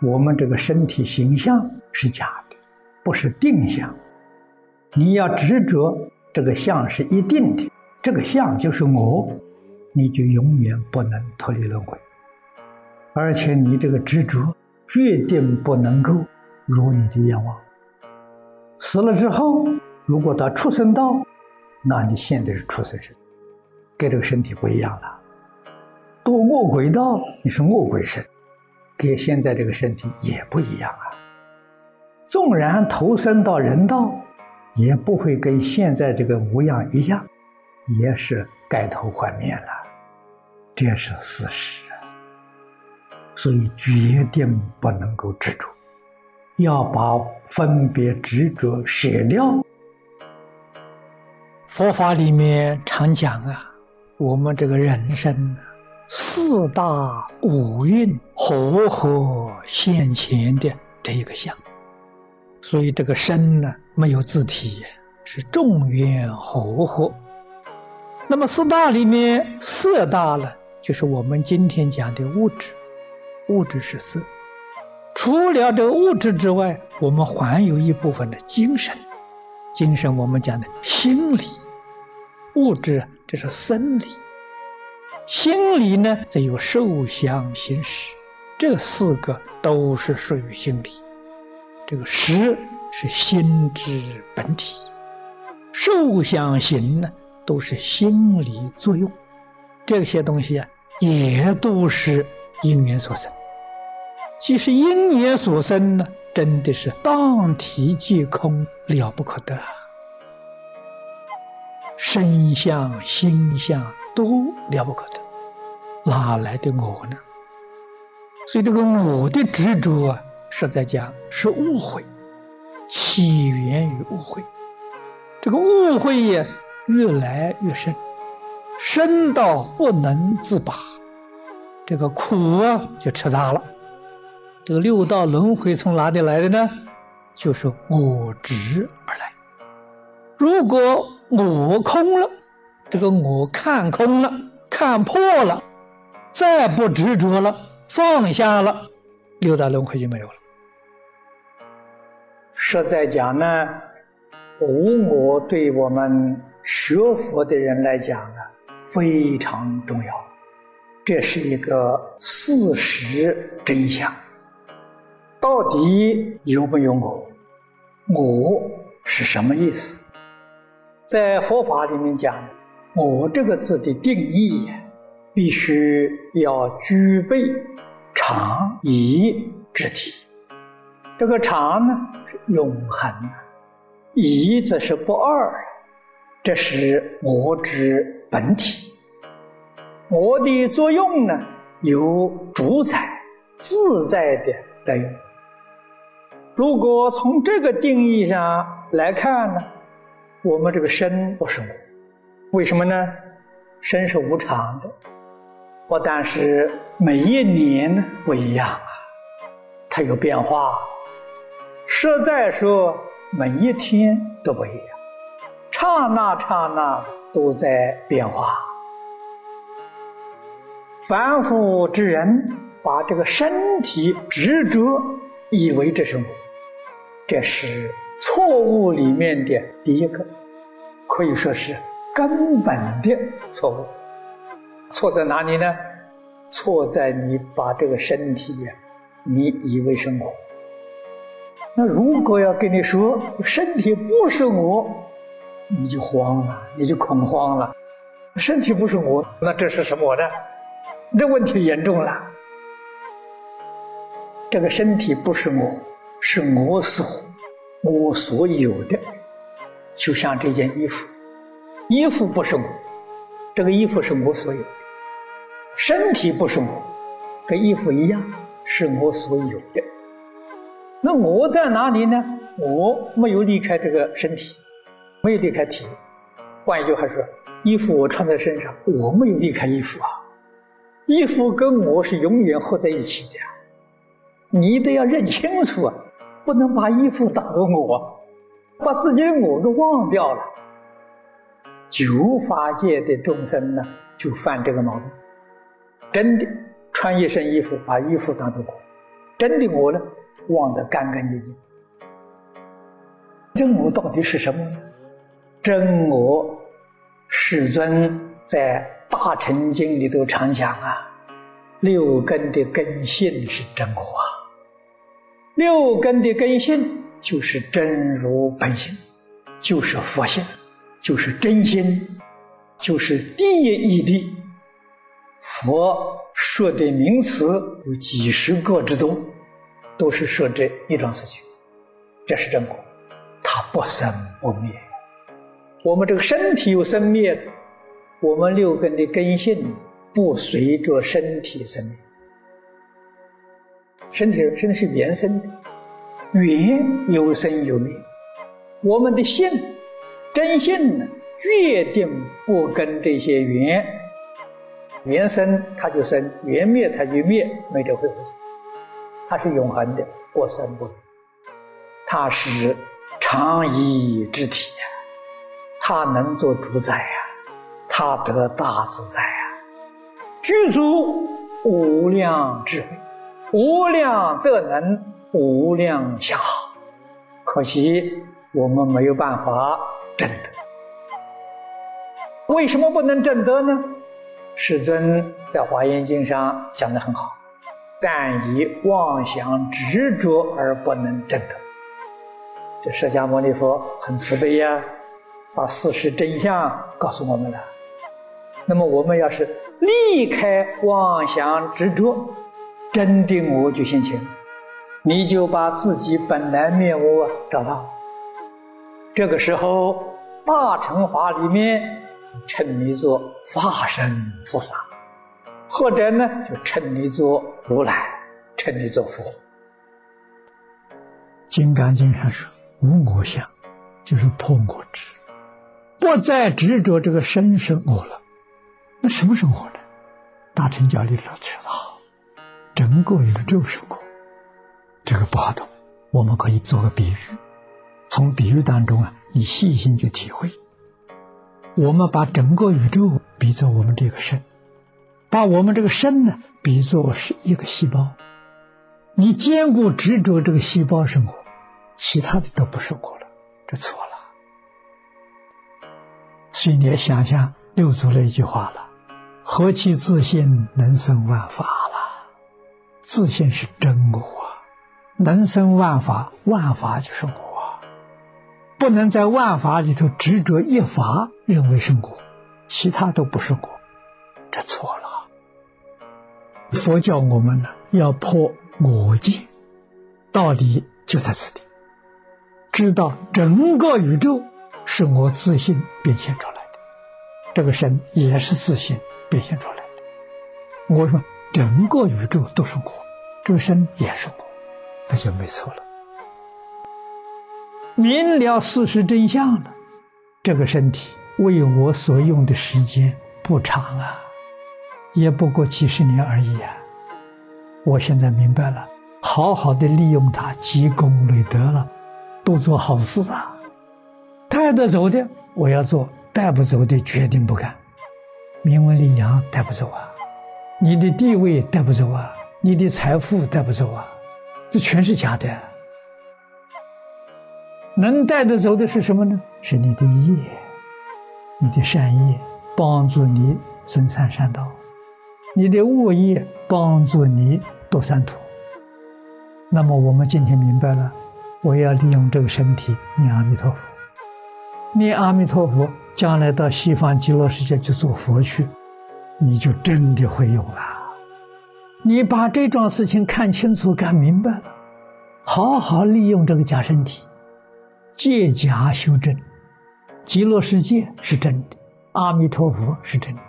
我们这个身体形象是假的，不是定相。你要执着这个相是一定的，这个相就是我，你就永远不能脱离轮回。而且你这个执着，决定不能够如你的愿望。死了之后，如果到畜生道，那你现在是畜生身，跟这个身体不一样了。堕恶鬼道，你是恶鬼身。跟现在这个身体也不一样啊！纵然投身到人道，也不会跟现在这个模样一样，也是改头换面了，这是事实。所以决定不能够执着，要把分别执着舍掉。佛法里面常讲啊，我们这个人生。四大五蕴和合现前的这一个相，所以这个身呢没有自体，是众缘和合。那么四大里面色大呢，就是我们今天讲的物质，物质是色。除了这物质之外，我们还有一部分的精神，精神我们讲的心理，物质这是生理。心理呢，则有受想行识，这四个都是属于心理。这个识是心之本体，受想行呢，都是心理作用。这些东西啊，也都是因缘所生。既是因缘所生呢，真的是当体即空，了不可得。身相、心相都了不可得。哪来的我呢？所以这个我的执着啊，是在讲是误会，起源于误会。这个误会呀，越来越深，深到不能自拔，这个苦啊就吃大了。这个六道轮回从哪里来的呢？就是我执而来。如果我空了，这个我看空了，看破了。再不执着了，放下了，六道轮回就没有了。实在讲呢，无我对我们学佛的人来讲呢，非常重要。这是一个事实真相。到底有没有我？我是什么意思？在佛法里面讲，我这个字的定义。必须要具备常宜之体，这个常呢是永恒的，一则是不二，这是我之本体。我的作用呢有主宰自在的德用。如果从这个定义上来看呢，我们这个身不是我，为什么呢？身是无常的。不但是每一年不一样啊，它有变化。实在说，每一天都不一样，刹那刹那都在变化。凡夫之人把这个身体执着，以为这是我，这是错误里面的第一个，可以说是根本的错误。错在哪里呢？错在你把这个身体呀，你以为生活。那如果要跟你说身体不是我，你就慌了，你就恐慌了。身体不是我，那这是什么呢？这问题严重了。这个身体不是我，是我所我所有的，就像这件衣服，衣服不是我，这个衣服是我所有的。身体不是我，跟衣服一样，是我所有的。那我在哪里呢？我没有离开这个身体，没有离开体。换一句话说，衣服我穿在身上，我没有离开衣服啊。衣服跟我是永远合在一起的，你得要认清楚啊，不能把衣服当作我，把自己的我都忘掉了。九法界的众生呢，就犯这个毛病。真的穿一身衣服，把衣服当做我，真的我呢，忘得干干净净。真我到底是什么呢？真我，世尊在《大乘经》里头常讲啊，六根的根性是真我啊。六根的根性就是真如本性，就是佛性，就是真心，就是第一义谛。佛说的名词有几十个之多，都是说这一桩事情，这是真果，它不生不灭。我们这个身体有生灭，我们六根的根性不随着身体生灭。身体身体是原生的，缘有生有灭。我们的性真性呢，决定不跟这些缘。缘生它就生，缘灭它就灭，没这回事。它是永恒的，不生不灭。它是常依之体呀，它能做主宰呀，它得大自在呀，具足无量智慧，无量德能，无量相好。可惜我们没有办法证得。为什么不能证得呢？世尊在《华严经》上讲的很好，但以妄想执着而不能证得。这释迦牟尼佛很慈悲呀，把事实真相告诉我们了。那么我们要是离开妄想执着，真定我就现前，你就把自己本来面目找到。这个时候，大乘法里面。称你做化身菩萨，或者呢，就称你做如来，称你做佛。《金刚经》上说：“无我相，就是破我执，不再执着这个身是我了。那什么是我呢？大乘教里头知道，整个宇宙是我。这个不好懂，我们可以做个比喻，从比喻当中啊，你细心去体会。”我们把整个宇宙比作我们这个身，把我们这个身呢比作是一个细胞。你坚固执着这个细胞生活，其他的都不是我了，这错了。所以你要想想六祖那一句话了：“何其自信能生万法了？自信是真我啊，能生万法，万法就是我。”不能在万法里头执着一法，认为是我，其他都不是我，这错了。佛教我们呢，要破我见，道理就在这里。知道整个宇宙是我自信变现出来的，这个身也是自信变现出来的。我说整个宇宙都是我，这个身也是我，那就没错了。明了事实真相了，这个身体为我所用的时间不长啊，也不过几十年而已啊。我现在明白了，好好的利用它，积功累德了，多做好事啊。带得走的我要做，带不走的决定不干。名闻利养带不走啊，你的地位带不走啊，你的财富带不走啊，这全是假的。能带得走的是什么呢？是你的业，你的善业帮助你生善善道，你的恶业帮助你堕三途。那么我们今天明白了，我要利用这个身体念阿弥陀佛，念阿弥陀佛，将来到西方极乐世界去做佛去，你就真的会有了。你把这桩事情看清楚、看明白了，好好利用这个假身体。借假修真，极乐世界是真的，阿弥陀佛是真的。